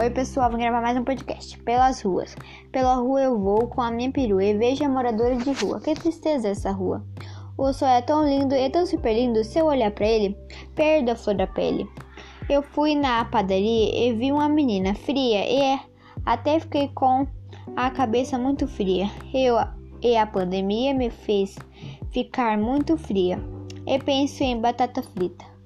Oi pessoal, vou gravar mais um podcast. Pelas ruas. Pela rua eu vou com a minha perua e vejo a moradora de rua. Que tristeza essa rua. O sol é tão lindo e tão super lindo, se eu olhar para ele, perdo a flor da pele. Eu fui na padaria e vi uma menina fria e é, até fiquei com a cabeça muito fria. Eu e a pandemia me fez ficar muito fria. E penso em batata frita.